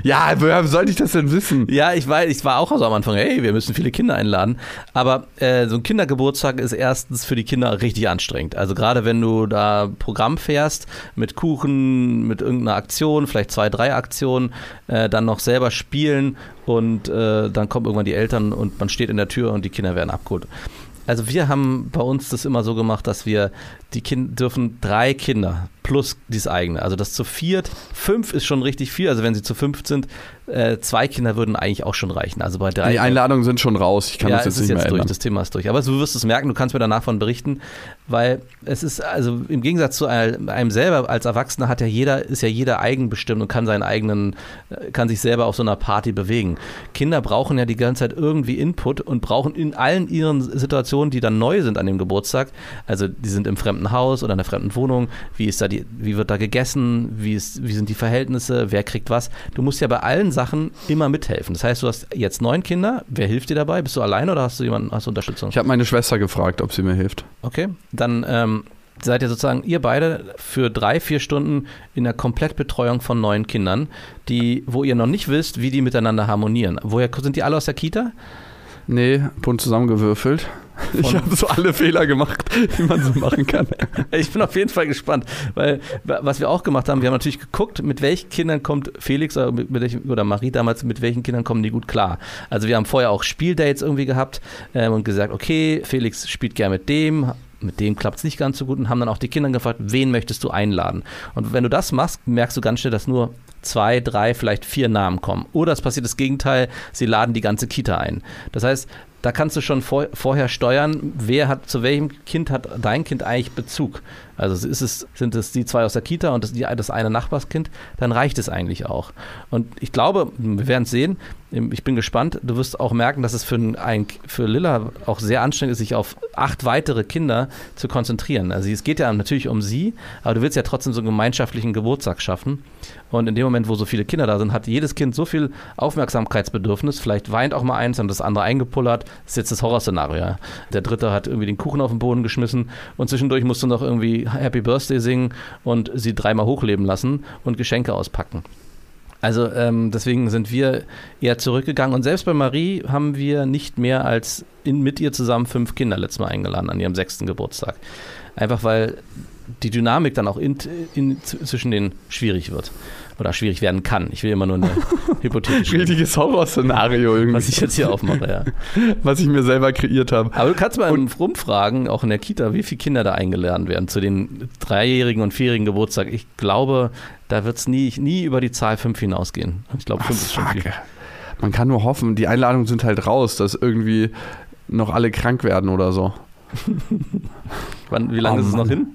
Ja, woher sollte ich das denn wissen? Ja, ich weiß, ich war auch so am Anfang, hey, wir müssen viele Kinder einladen. Aber äh, so ein Kindergeburtstag ist erstens für die Kinder richtig anstrengend. Also gerade wenn du da Programm fährst mit Kuchen, mit irgendeiner Aktion, vielleicht zwei, drei Aktionen, äh, dann noch selber spielen und äh, dann kommen irgendwann die Eltern und man steht in der Tür und die Kinder werden abgeholt. Also wir haben bei uns das immer so gemacht, dass wir die Kinder dürfen drei Kinder plus dieses eigene. Also das zu viert, fünf ist schon richtig viel. Also wenn sie zu fünf sind, äh, zwei Kinder würden eigentlich auch schon reichen. Also bei drei. Die Einladungen sind schon raus. Ich kann ja, das jetzt nicht jetzt mehr durch. ändern. Das Thema ist durch. Aber du wirst es merken. Du kannst mir danach von berichten, weil es ist also im Gegensatz zu einem selber als Erwachsener hat ja jeder ist ja jeder eigenbestimmt und kann seinen eigenen äh, kann sich selber auf so einer Party bewegen. Kinder brauchen ja die ganze Zeit irgendwie Input und brauchen in allen ihren Situationen, die dann neu sind an dem Geburtstag. Also die sind im fremden Haus oder in einer fremden Wohnung. Wie ist da die wie wird da gegessen, wie, ist, wie sind die Verhältnisse, wer kriegt was. Du musst ja bei allen Sachen immer mithelfen. Das heißt, du hast jetzt neun Kinder. Wer hilft dir dabei? Bist du alleine oder hast du jemanden, hast du Unterstützung? Ich habe meine Schwester gefragt, ob sie mir hilft. Okay, dann ähm, seid ihr sozusagen ihr beide für drei, vier Stunden in der Komplettbetreuung von neun Kindern, die, wo ihr noch nicht wisst, wie die miteinander harmonieren. Woher sind die alle aus der Kita? Nee, bunt zusammengewürfelt. Ich habe so alle Fehler gemacht, die man so machen kann. Ich bin auf jeden Fall gespannt, weil was wir auch gemacht haben, wir haben natürlich geguckt, mit welchen Kindern kommt Felix oder, mit, oder Marie damals, mit welchen Kindern kommen die gut klar. Also wir haben vorher auch Spieldates irgendwie gehabt ähm, und gesagt, okay, Felix spielt gerne mit dem, mit dem klappt es nicht ganz so gut und haben dann auch die Kinder gefragt, wen möchtest du einladen? Und wenn du das machst, merkst du ganz schnell, dass nur zwei, drei, vielleicht vier Namen kommen. Oder es passiert das Gegenteil, sie laden die ganze Kita ein. Das heißt, da kannst du schon vor, vorher steuern, wer hat, zu welchem Kind hat dein Kind eigentlich Bezug. Also ist es, sind es die zwei aus der Kita und das, die, das eine Nachbarskind, dann reicht es eigentlich auch. Und ich glaube, wir werden es sehen, ich bin gespannt, du wirst auch merken, dass es für, ein, für Lilla auch sehr anstrengend ist, sich auf acht weitere Kinder zu konzentrieren. Also es geht ja natürlich um sie, aber du willst ja trotzdem so einen gemeinschaftlichen Geburtstag schaffen. Und in dem Moment, wo so viele Kinder da sind, hat jedes Kind so viel Aufmerksamkeitsbedürfnis. Vielleicht weint auch mal eins und das andere eingepullert. Das ist jetzt das Horrorszenario. Der dritte hat irgendwie den Kuchen auf den Boden geschmissen und zwischendurch musst du noch irgendwie Happy Birthday singen und sie dreimal hochleben lassen und Geschenke auspacken. Also ähm, deswegen sind wir eher zurückgegangen und selbst bei Marie haben wir nicht mehr als in, mit ihr zusammen fünf Kinder letztes Mal eingeladen an ihrem sechsten Geburtstag. Einfach weil die Dynamik dann auch in, in, zwischen denen schwierig wird oder schwierig werden kann. Ich will immer nur eine hypothetische, Richtiges Horrorszenario irgendwie. was ich jetzt hier aufmache. Ja. was ich mir selber kreiert habe. Aber du kannst mal rumfragen, auch in der Kita, wie viele Kinder da eingeladen werden zu den dreijährigen und vierjährigen Geburtstag. Ich glaube, da wird es nie, nie über die Zahl fünf hinausgehen. Ich glaube, fünf ist schon viel. Man kann nur hoffen, die Einladungen sind halt raus, dass irgendwie noch alle krank werden oder so. Wann, wie lange Oh ist es noch Mann. hin?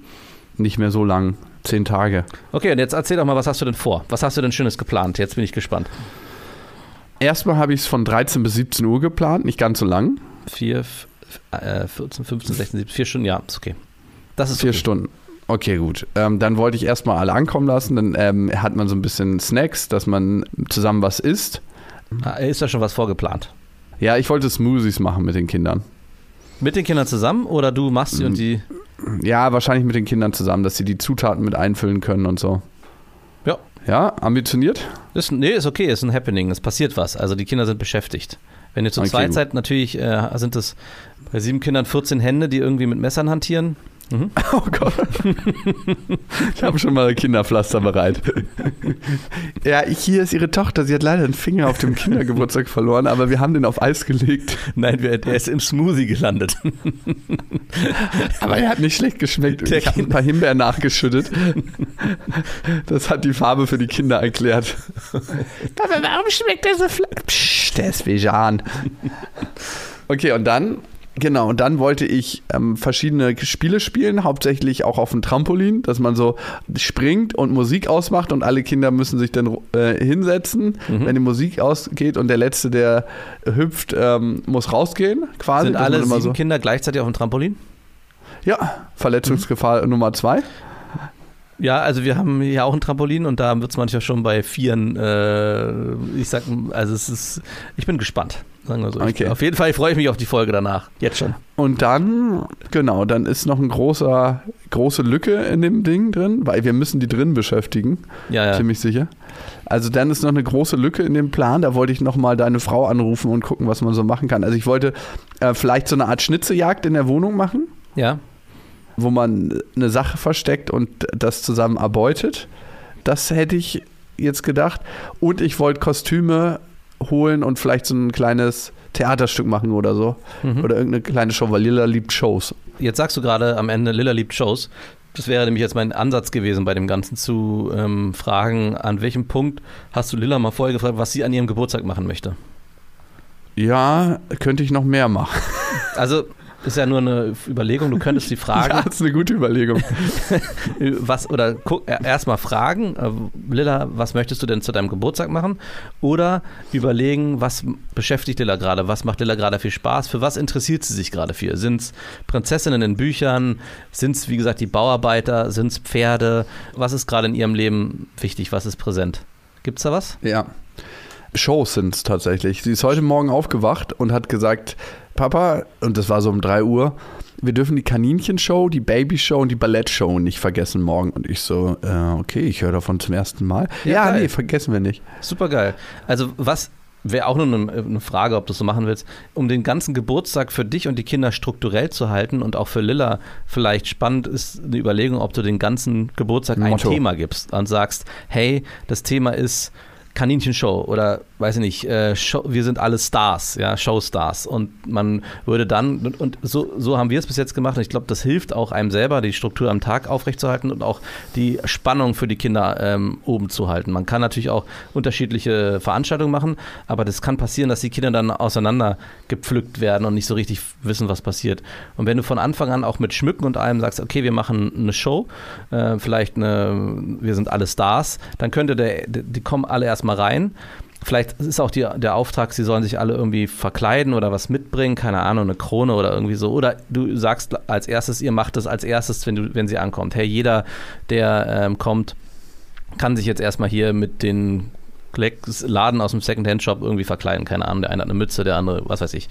Nicht mehr so lang. Zehn Tage. Okay, und jetzt erzähl doch mal, was hast du denn vor? Was hast du denn Schönes geplant? Jetzt bin ich gespannt. Erstmal habe ich es von 13 bis 17 Uhr geplant, nicht ganz so lang. Vier, äh, 14, 15, 16, 17, vier Stunden, ja, ist okay. Das ist Vier okay. Stunden. Okay, gut. Ähm, dann wollte ich erstmal alle ankommen lassen. Dann ähm, hat man so ein bisschen Snacks, dass man zusammen was isst. Ah, Ist da schon was vorgeplant? Ja, ich wollte Smoothies machen mit den Kindern. Mit den Kindern zusammen oder du machst sie und die. Ja, wahrscheinlich mit den Kindern zusammen, dass sie die Zutaten mit einfüllen können und so. Ja. Ja, ambitioniert? Ist, nee, ist okay, ist ein Happening, es passiert was. Also die Kinder sind beschäftigt. Wenn ihr zu Okay, zweit seid, natürlich äh, sind es bei sieben Kindern 14 Hände, die irgendwie mit Messern hantieren. Mhm. Oh Gott. Ich habe schon mal Kinderpflaster bereit. Ja, hier ist ihre Tochter. Sie hat leider den Finger auf dem Kindergeburtstag verloren, aber wir haben den auf Eis gelegt. Nein, wir- der ist im Smoothie gelandet. Aber er hat nicht schlecht geschmeckt. Der Ich habe ein paar Himbeeren nachgeschüttet. Das hat die Farbe für die Kinder erklärt. Papa, warum schmeckt der so flach? Psst, der ist vegan. Okay, und dann, genau, und dann wollte ich ähm, verschiedene Spiele spielen, hauptsächlich auch auf dem Trampolin, dass man so springt und Musik ausmacht und alle Kinder müssen sich dann äh, hinsetzen, Mhm. wenn die Musik ausgeht und der Letzte, der hüpft, ähm, muss rausgehen, quasi. Sind alle sieben so, Kinder gleichzeitig auf dem Trampolin? Ja, Verletzungsgefahr Nummer zwei. Ja, also wir haben hier auch ein Trampolin und da wird es manchmal schon bei Vieren, äh, ich sag, also es ist, ich bin gespannt. Sagen wir so. Okay. Auf jeden Fall freue ich mich auf die Folge danach. Jetzt schon. Und dann, genau, dann ist noch eine großer, große Lücke in dem Ding drin, weil wir müssen die drin beschäftigen, Ja, ja. ziemlich sicher. Also dann ist noch eine große Lücke in dem Plan, da wollte ich nochmal deine Frau anrufen und gucken, was man so machen kann. Also ich wollte äh, vielleicht so eine Art Schnitzejagd in der Wohnung machen, Ja. wo man eine Sache versteckt und das zusammen erbeutet. Das hätte ich jetzt gedacht. Und ich wollte Kostüme holen und vielleicht so ein kleines Theaterstück machen oder so. Mhm. Oder irgendeine kleine Show, weil Lilla liebt Shows. Jetzt sagst du gerade am Ende, Lilla liebt Shows. Das wäre nämlich jetzt mein Ansatz gewesen, bei dem Ganzen zu ähm, fragen, an welchem Punkt hast du Lilla mal vorher gefragt, was sie an ihrem Geburtstag machen möchte? Ja, könnte ich noch mehr machen. Also ist ja nur eine Überlegung, du könntest sie fragen, Ja, ist eine gute Überlegung. was oder äh, erstmal fragen, äh, Lilla, was möchtest du denn zu deinem Geburtstag machen? Oder überlegen, was beschäftigt Lilla gerade, was macht Lilla gerade viel Spaß, für was interessiert sie sich gerade für? Sind es Prinzessinnen in Büchern? Sind es, wie gesagt, die Bauarbeiter? Sind es Pferde? Was ist gerade in ihrem Leben wichtig? Was ist präsent? Gibt es da was? Ja. Shows sind es tatsächlich. Sie ist heute Morgen aufgewacht und hat gesagt, Papa, und das war so um 3 Uhr, wir dürfen die Kaninchenshow, die Babyshow und die Ballettshow nicht vergessen morgen. Und ich so, äh, okay, ich höre davon zum ersten Mal. Ja, Ja, geil. nee, vergessen wir nicht. Super geil. Also was wäre auch nur eine, eine Frage, ob du es so machen willst, um den ganzen Geburtstag für dich und die Kinder strukturell zu halten und auch für Lilla vielleicht spannend ist eine Überlegung, ob du den ganzen Geburtstag ein Motto. Thema gibst und sagst, hey, das Thema ist Kaninchenshow oder weiß ich nicht, äh, Show, wir sind alle Stars, ja, Showstars. Und man würde dann, und, und so, so haben wir es bis jetzt gemacht. Und ich glaube, das hilft auch einem selber, die Struktur am Tag aufrechtzuerhalten und auch die Spannung für die Kinder ähm, oben zu halten. Man kann natürlich auch unterschiedliche Veranstaltungen machen, aber das kann passieren, dass die Kinder dann auseinander gepflückt werden und nicht so richtig wissen, was passiert. Und wenn du von Anfang an auch mit Schmücken und allem sagst, okay, wir machen eine Show, äh, vielleicht eine, wir sind alle Stars, dann könnte der, die kommen alle erstmal rein. Vielleicht ist auch die, der Auftrag, sie sollen sich alle irgendwie verkleiden oder was mitbringen, keine Ahnung, eine Krone oder irgendwie so. Oder du sagst als erstes, ihr macht das als erstes, wenn, du, wenn sie ankommt. Hey, jeder, der ähm, kommt, kann sich jetzt erstmal hier mit den Laden aus dem Secondhand-Shop irgendwie verkleiden. Keine Ahnung, der eine hat eine Mütze, der andere, was weiß ich.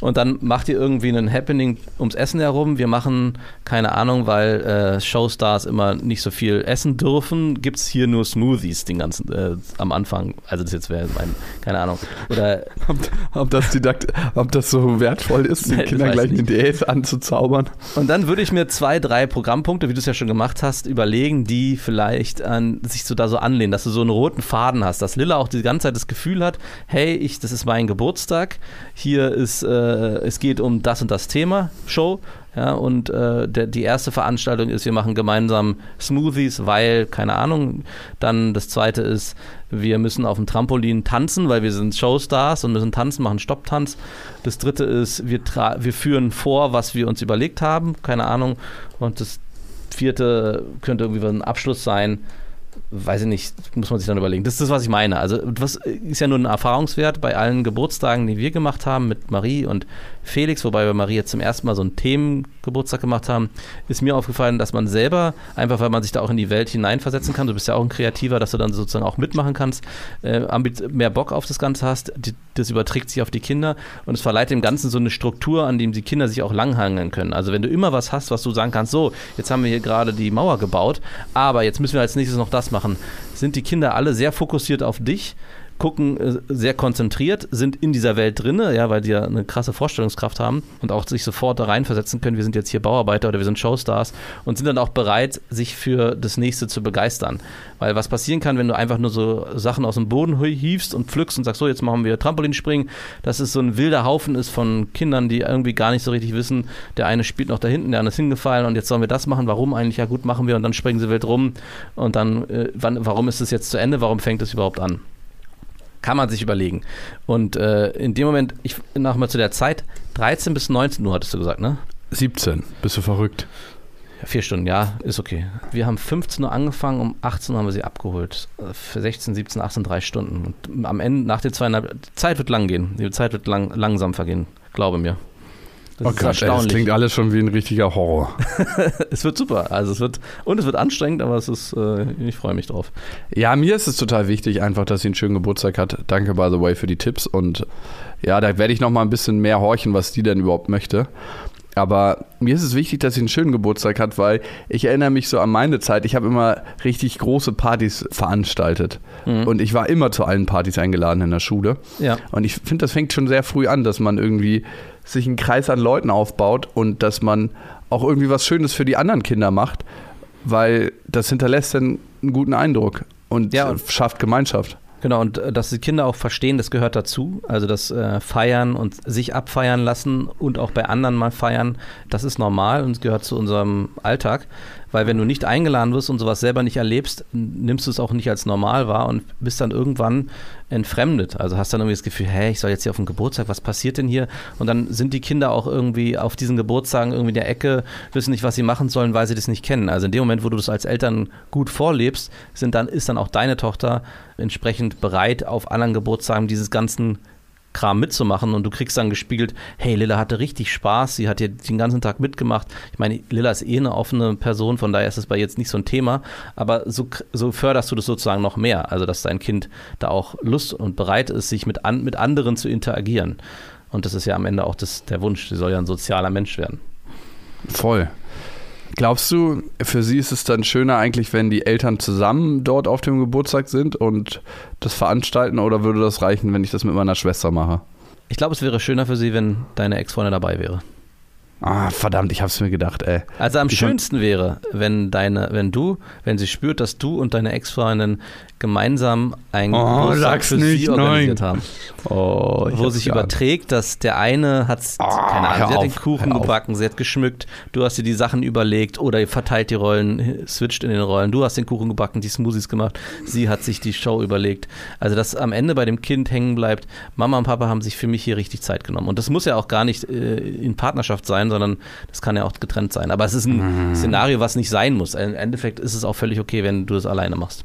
Und dann macht ihr irgendwie ein Happening ums Essen herum. Wir machen, keine Ahnung, weil äh, Showstars immer nicht so viel essen dürfen, gibt es hier nur Smoothies den ganzen, äh, am Anfang. Also das jetzt wäre mein, keine Ahnung. Oder ob, ob, das Didakt, ob das so wertvoll ist, den Kindern gleich eine Diät anzuzaubern. Und dann würde ich mir zwei, drei Programmpunkte, wie du es ja schon gemacht hast, überlegen, die vielleicht an sich so da so anlehnen, dass du so einen roten Faden hast, dass Lilla auch die ganze Zeit das Gefühl hat, hey, ich, das ist mein Geburtstag, hier ist, äh, es geht um das und das Thema, Show, ja, und äh, der, die erste Veranstaltung ist, wir machen gemeinsam Smoothies, weil, keine Ahnung. Dann das zweite ist, wir müssen auf dem Trampolin tanzen, weil wir sind Showstars und müssen tanzen, machen Stopptanz. Das dritte ist, wir, wir führen vor, was wir uns überlegt haben, keine Ahnung. Und das vierte könnte irgendwie ein Abschluss sein weiß ich nicht, muss man sich dann überlegen. Das ist das, was ich meine. Also, das ist ja nur ein Erfahrungswert bei allen Geburtstagen, die wir gemacht haben mit Marie und Felix, wobei wir Marie jetzt zum ersten Mal so einen Themengeburtstag gemacht haben, ist mir aufgefallen, dass man selber, einfach weil man sich da auch in die Welt hineinversetzen kann, du bist ja auch ein Kreativer, dass du dann sozusagen auch mitmachen kannst, äh, mehr Bock auf das Ganze hast, die, das überträgt sich auf die Kinder und es verleiht dem Ganzen so eine Struktur, an dem die Kinder sich auch langhangeln können. Also wenn du immer was hast, was du sagen kannst, so, jetzt haben wir hier gerade die Mauer gebaut, aber jetzt müssen wir als nächstes noch das machen, sind die Kinder alle sehr fokussiert auf dich gucken äh, sehr konzentriert, sind in dieser Welt drinne, ja, weil die ja eine krasse Vorstellungskraft haben und auch sich sofort da reinversetzen können. Wir sind jetzt hier Bauarbeiter oder wir sind Showstars und sind dann auch bereit, sich für das nächste zu begeistern. Weil was passieren kann, wenn du einfach nur so Sachen aus dem Boden hiefst und pflückst und sagst, so, jetzt machen wir Trampolinspringen, dass es so ein wilder Haufen ist von Kindern, die irgendwie gar nicht so richtig wissen, der eine spielt noch da hinten, der andere ist hingefallen und jetzt sollen wir das machen, warum eigentlich? Ja gut, machen wir und dann springen sie wild rum und dann, äh, wann, warum ist es jetzt zu Ende, warum fängt es überhaupt an? Kann man sich überlegen. Und äh, in dem Moment, ich nochmal zu der Zeit, 13 bis 19 Uhr hattest du gesagt, ne? 17, bist du verrückt. Vier Stunden, ja, ist okay. Wir haben 15 Uhr angefangen, um 18 Uhr haben wir sie abgeholt. Für 16, 17, 18, drei Stunden. Und am Ende, nach den zweieinhalb, die Zeit wird lang gehen. Die Zeit wird lang, langsam vergehen, glaube mir. Das oh Gott, ey, das klingt alles schon wie ein richtiger Horror. es wird super. Also es wird und es wird anstrengend, aber es ist, äh, ich freue mich drauf. Ja, mir ist es total wichtig, einfach, dass sie einen schönen Geburtstag hat. Danke, by the way, für die Tipps. Und ja, da werde ich noch mal ein bisschen mehr horchen, was die denn überhaupt möchte. Aber mir ist es wichtig, dass sie einen schönen Geburtstag hat, weil ich erinnere mich so an meine Zeit. Ich habe immer richtig große Partys veranstaltet. Mhm. Und ich war immer zu allen Partys eingeladen in der Schule. Ja. Und ich finde, das fängt schon sehr früh an, dass man irgendwie sich einen Kreis an Leuten aufbaut und dass man auch irgendwie was Schönes für die anderen Kinder macht, weil das hinterlässt dann einen guten Eindruck und ja, schafft Gemeinschaft. Genau, und äh, dass die Kinder auch verstehen, das gehört dazu. Also das äh, Feiern und sich abfeiern lassen und auch bei anderen mal feiern, das ist normal und gehört zu unserem Alltag. Weil wenn du nicht eingeladen wirst und sowas selber nicht erlebst, nimmst du es auch nicht als normal wahr und bist dann irgendwann entfremdet. Also hast dann irgendwie das Gefühl, hey, ich soll jetzt hier auf den Geburtstag, was passiert denn hier? Und dann sind die Kinder auch irgendwie auf diesen Geburtstagen irgendwie in der Ecke, wissen nicht, was sie machen sollen, weil sie das nicht kennen. Also in dem Moment, wo du das als Eltern gut vorlebst, sind dann, ist dann auch deine Tochter entsprechend bereit, auf anderen Geburtstagen dieses ganzen Kram mitzumachen und du kriegst dann gespiegelt, hey, Lilla hatte richtig Spaß, sie hat hier den ganzen Tag mitgemacht. Ich meine, Lilla ist eh eine offene Person, von daher ist es bei jetzt nicht so ein Thema, aber so, so förderst du das sozusagen noch mehr, also dass dein Kind da auch Lust und bereit ist, sich mit, an, mit anderen zu interagieren. Und das ist ja am Ende auch das, der Wunsch, sie soll ja ein sozialer Mensch werden. Voll. Glaubst du, für sie ist es dann schöner eigentlich, wenn die Eltern zusammen dort auf dem Geburtstag sind und das veranstalten oder würde das reichen, wenn ich das mit meiner Schwester mache? Ich glaube, es wäre schöner für sie, wenn deine Ex-Freundin dabei wäre. Ah, verdammt, ich hab's mir gedacht, ey. Also am ich schönsten wäre, wenn deine, wenn du, wenn sie spürt, dass du und deine Ex-Freundin gemeinsam ein oh, Geburtstag für nicht, sie organisiert nein. haben. Oh, wo sich überträgt, dass der eine hat, oh, keine Ahnung, sie hat den Kuchen gebacken, sie hat geschmückt, du hast dir die Sachen überlegt oder ihr verteilt die Rollen, switcht in den Rollen, du hast den Kuchen gebacken, die Smoothies gemacht, sie hat sich die Show überlegt. Also, dass am Ende bei dem Kind hängen bleibt, Mama und Papa haben sich für mich hier richtig Zeit genommen. Und das muss ja auch gar nicht äh, in Partnerschaft sein, sondern das kann ja auch getrennt sein. Aber es ist ein mhm. Szenario, was nicht sein muss. Im Endeffekt ist es auch völlig okay, wenn du das alleine machst.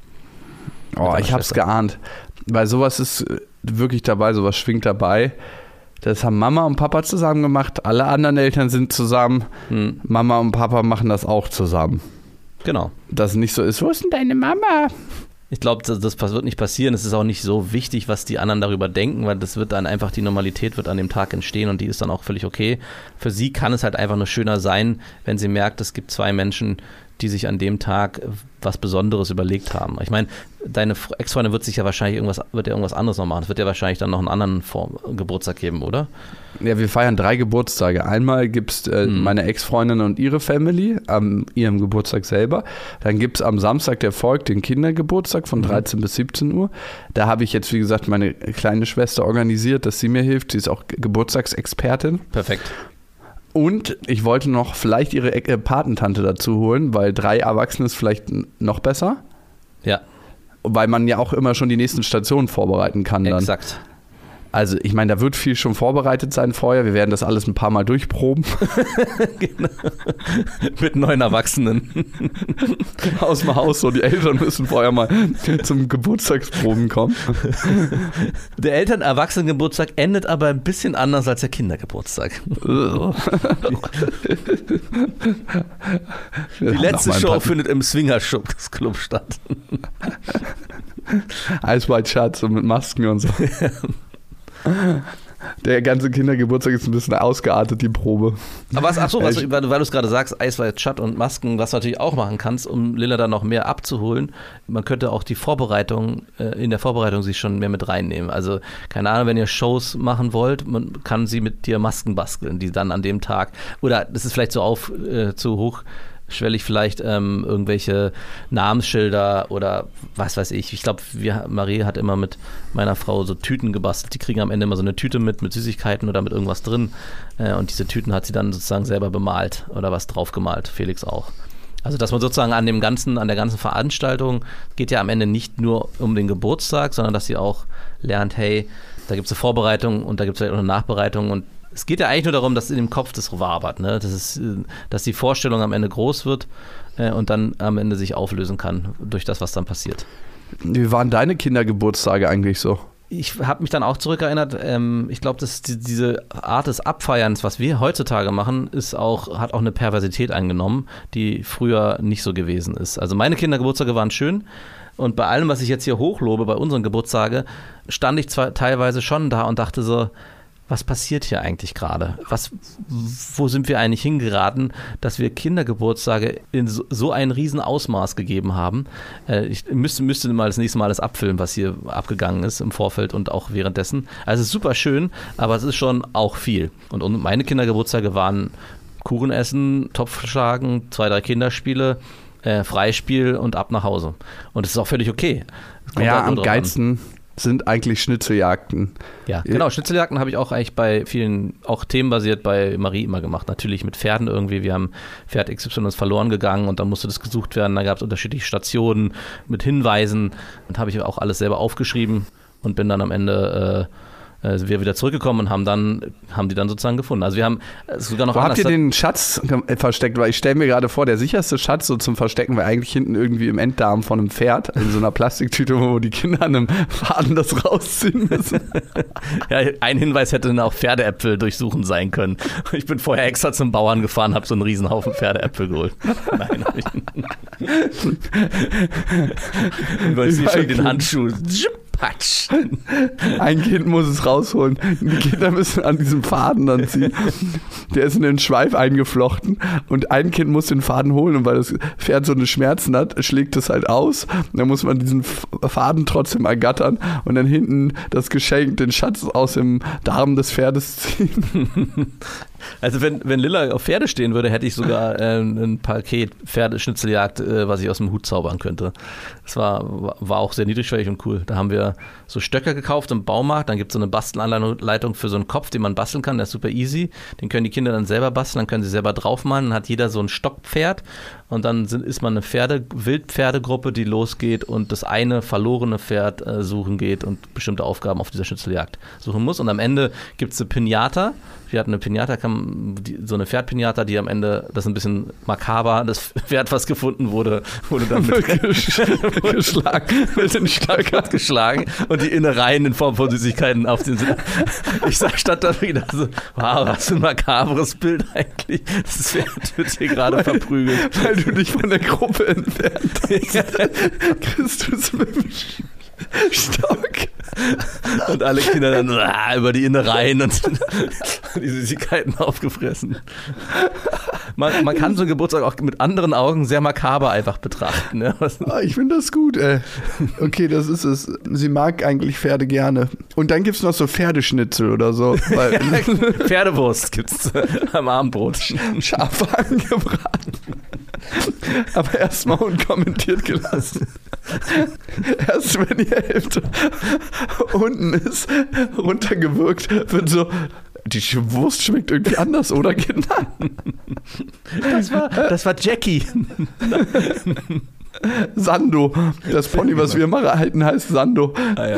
Oh, ich hab's geahnt. Weil sowas ist äh, wirklich dabei, sowas schwingt dabei. Das haben Mama und Papa zusammen gemacht. Alle anderen Eltern sind zusammen. Hm. Mama und Papa machen das auch zusammen. Genau. Dass nicht so ist, wo ist denn deine Mama? Ich glaube, das, das wird nicht passieren. Es ist auch nicht so wichtig, was die anderen darüber denken, weil das wird dann einfach, die Normalität wird an dem Tag entstehen und die ist dann auch völlig okay. Für sie kann es halt einfach nur schöner sein, wenn sie merkt, es gibt zwei Menschen, die sich an dem Tag was Besonderes überlegt haben. Ich meine, deine Ex-Freundin wird sich ja wahrscheinlich irgendwas, wird ja irgendwas anderes noch machen. Es wird ja wahrscheinlich dann noch einen anderen Form, Geburtstag geben, oder? Ja, wir feiern drei Geburtstage. Einmal gibt es äh, Hm. meine Ex-Freundin und ihre Family an ihrem Geburtstag selber. Dann gibt es am Samstag, der folgt, den Kindergeburtstag Mhm. von 13 bis 17 Uhr. Da habe ich jetzt, wie gesagt, meine kleine Schwester organisiert, dass sie mir hilft. Sie ist auch Geburtstagsexpertin. Perfekt. Und ich wollte noch vielleicht ihre äh, Patentante dazu holen, weil drei Erwachsene ist vielleicht noch besser. Ja, Weil man ja auch immer schon die nächsten Stationen vorbereiten kann dann. exakt. Also ich meine, da wird viel schon vorbereitet sein vorher. Wir werden das alles ein paar Mal durchproben. Mit neun Erwachsenen. aus dem Haus so. Die Eltern müssen vorher mal zum Geburtstagsproben kommen. Der Eltern-Erwachsenen-Geburtstag endet aber ein bisschen anders als der Kindergeburtstag. Die letzte Show findet im Swingerschub-Club statt. Shirts und mit Masken und so. Der ganze Kindergeburtstag ist ein bisschen ausgeartet, die Probe. Aber was, ach so, was, weil, du es gerade sagst, Eisweiß, Chat und Masken, was du natürlich auch machen kannst, um Lilla da noch mehr abzuholen. Man könnte auch die Vorbereitung, äh, in der Vorbereitung sie schon mehr mit reinnehmen. Also, keine Ahnung, wenn ihr Shows machen wollt, man kann sie mit dir Masken basteln, die dann an dem Tag, oder das ist vielleicht so auf, äh, zu hoch, schwellig vielleicht ähm, irgendwelche Namensschilder oder was weiß ich. Ich glaube, Marie hat immer mit meiner Frau so Tüten gebastelt. Die kriegen am Ende immer so eine Tüte mit, mit Süßigkeiten oder mit irgendwas drin. Äh, und diese Tüten hat sie dann sozusagen selber bemalt oder was drauf gemalt. Felix auch. Also, dass man sozusagen an dem ganzen, an der ganzen Veranstaltung geht ja am Ende nicht nur um den Geburtstag, sondern dass sie auch lernt, hey, da gibt es eine Vorbereitung und da gibt es vielleicht auch eine Nachbereitung und es geht ja eigentlich nur darum, dass in dem Kopf das wabert, ne? Das ist, äh, dass die Vorstellung am Ende groß wird äh, und dann am Ende sich auflösen kann durch das, was dann passiert. Wie waren deine Kindergeburtstage eigentlich so? Ich habe mich dann auch zurückerinnert. Ähm, ich glaube, dass die, diese Art des Abfeierns, was wir heutzutage machen, ist auch, hat auch eine Perversität angenommen, die früher nicht so gewesen ist. Also meine Kindergeburtstage waren schön. Und bei allem, was ich jetzt hier hochlobe, bei unseren Geburtstage, stand ich zwar teilweise schon da und dachte so, was passiert hier eigentlich gerade? Was, wo sind wir eigentlich hingeraten, dass wir Kindergeburtstage in so, so ein Riesenausmaß gegeben haben? Äh, ich müsste, müsste mal das nächste Mal alles abfilmen, was hier abgegangen ist im Vorfeld und auch währenddessen. Also es ist super schön, aber es ist schon auch viel. Und, und meine Kindergeburtstage waren Kuchen essen, Topf schlagen, zwei, drei Kinderspiele, äh, Freispiel und ab nach Hause. Und es ist auch völlig okay. Ja, halt am drauf an. Sind eigentlich Schnitzeljagden. Ja, genau. Schnitzeljagden habe ich auch eigentlich bei vielen, auch themenbasiert bei Marie immer gemacht. Natürlich mit Pferden irgendwie. Wir haben Pferd XY ist verloren gegangen und dann musste das gesucht werden. Da gab es unterschiedliche Stationen mit Hinweisen und habe ich auch alles selber aufgeschrieben und bin dann am Ende äh, äh, sind wir wieder zurückgekommen und haben dann haben die dann sozusagen gefunden. Also wir haben äh, sogar noch Wo habt ihr den Schatz äh, versteckt? Weil ich stelle mir gerade vor, der sicherste Schatz so zum Verstecken wäre eigentlich hinten irgendwie im Enddarm von einem Pferd in so einer Plastiktüte, wo die Kinder an einem Faden das rausziehen müssen. Ja, ein Hinweis hätte dann auch Pferdeäpfel durchsuchen sein können. Ich bin vorher extra zum Bauern gefahren, habe so einen Riesenhaufen Pferdeäpfel geholt. Nein, hab ich nicht. Weil sie schon den Handschuh. Patsch. Ein Kind muss es rausholen. Die Kinder müssen an diesem Faden dann ziehen. Der ist in den Schweif eingeflochten und ein Kind muss den Faden holen und weil das Pferd so eine Schmerzen hat, schlägt es halt aus. Und dann muss man diesen Faden trotzdem ergattern und dann hinten das Geschenk, den Schatz aus dem Darm des Pferdes ziehen. Also wenn, wenn Lilla auf Pferde stehen würde, hätte ich sogar äh, ein Paket Pferdeschnitzeljagd, äh, was ich aus dem Hut zaubern könnte. Das war, war auch sehr niedrigschwellig und cool. Da haben wir so Stöcker gekauft im Baumarkt. Dann gibt es so eine Bastelanleitung für so einen Kopf, den man basteln kann. Der ist super easy. Den können die Kinder dann selber basteln. Dann können sie selber draufmalen. Dann hat jeder so ein Stockpferd. Und dann sind, ist man eine Pferde, Wildpferdegruppe, die losgeht und das eine verlorene Pferd äh, suchen geht und bestimmte Aufgaben auf dieser Schnitzeljagd suchen muss. Und am Ende gibt es eine Pinata. Wir hatten eine Pinata, so eine Pferdpinata, die am Ende, das ist ein bisschen makaber, das Pferd, was gefunden wurde, wurde dann mit geschlagen. mit den Schlagblatt geschlagen und die Innereien in Form von Süßigkeiten auf den Ich sag, stand da wieder so, wow, was für ein makabres Bild eigentlich. Das Pferd wird hier gerade verprügelt. Weil du dich von der Gruppe entfernt hast. Christus mit dem Stock. Und alle Kinder dann ah, über die Innereien und die Süßigkeiten aufgefressen. Man, man kann so einen Geburtstag auch mit anderen Augen sehr makaber einfach betrachten. Ne? Ah, ich finde das gut, ey. Okay, das ist es. Sie mag eigentlich Pferde gerne. Und dann gibt es noch so Pferdeschnitzel oder so. Weil Pferdewurst gibt es am Abendbrot. Schafe angebraten. Aber erstmal unkommentiert gelassen. Erst wenn die Hälfte unten ist, runtergewirkt, wird so. Die Wurst schmeckt irgendwie anders, oder Kinder? Das war, das war Jackie. Sando. Das Pony, was wir immer halten, heißt Sando. Ah, ja.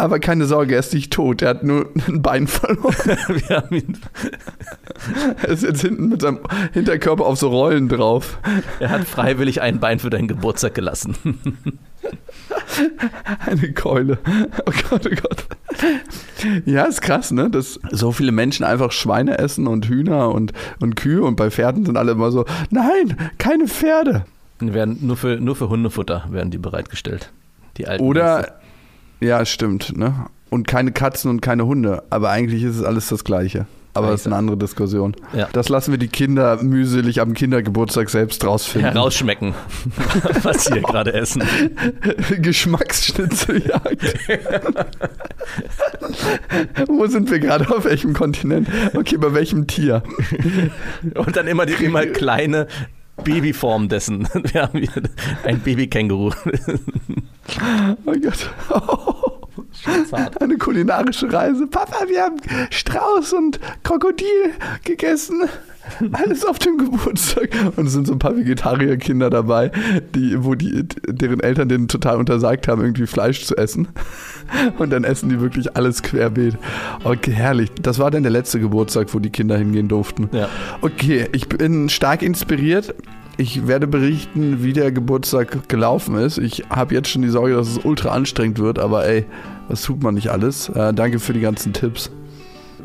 Aber keine Sorge, er ist nicht tot. Er hat nur ein Bein verloren. Wir haben ihn, Er ist jetzt hinten mit seinem Hinterkörper auf so Rollen drauf. er hat freiwillig ein Bein für deinen Geburtstag gelassen. Eine Keule. Oh Gott, oh Gott. Ja, ist krass, ne? Dass so viele Menschen einfach Schweine essen und Hühner und, und Kühe und bei Pferden sind alle immer so, nein, keine Pferde. Die werden nur für, nur für Hundefutter werden die bereitgestellt. Die alten Gäste. Ja, stimmt, ne? Und keine Katzen und keine Hunde. Aber eigentlich ist es alles das Gleiche. Aber das ist eine andere Diskussion. Ja. Das lassen wir die Kinder mühselig am Kindergeburtstag selbst rausfinden. herausschmecken, was sie hier gerade essen. Geschmacksschnitzeljagd. Wo sind wir gerade? Auf welchem Kontinent? Okay, bei welchem Tier? Und dann immer die immer kleine Babyform dessen. Wir haben hier ein Babykänguru. Oh Gott. Eine kulinarische Reise. Papa, wir haben Strauß und Krokodil gegessen. Alles auf dem Geburtstag. Und es sind so ein paar Vegetarierkinder dabei, die, wo die, deren Eltern denen total untersagt haben, irgendwie Fleisch zu essen. Und dann essen die wirklich alles querbeet. Okay, herrlich. Das war dann der letzte Geburtstag, wo die Kinder hingehen durften. Ja. Okay, ich bin stark inspiriert. Ich werde berichten, wie der Geburtstag gelaufen ist. Ich habe jetzt schon die Sorge, dass es ultra anstrengend wird, aber ey, was tut man nicht alles? Äh, danke für die ganzen Tipps.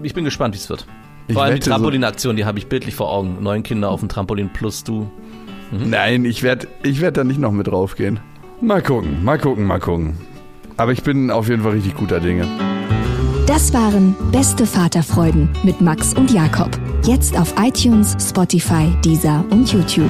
Ich bin gespannt, wie es wird. Vor allem die wette so- Trampolinaktion, die habe ich bildlich vor Augen. Neun Kinder auf dem Trampolin plus du. Nein, ich werde ich werd da nicht noch mit draufgehen. Mal gucken, mal gucken, mal gucken. Aber ich bin auf jeden Fall richtig guter Dinge. Das waren Beste Vaterfreuden mit Max und Jakob. Jetzt auf iTunes, Spotify, Deezer und YouTube.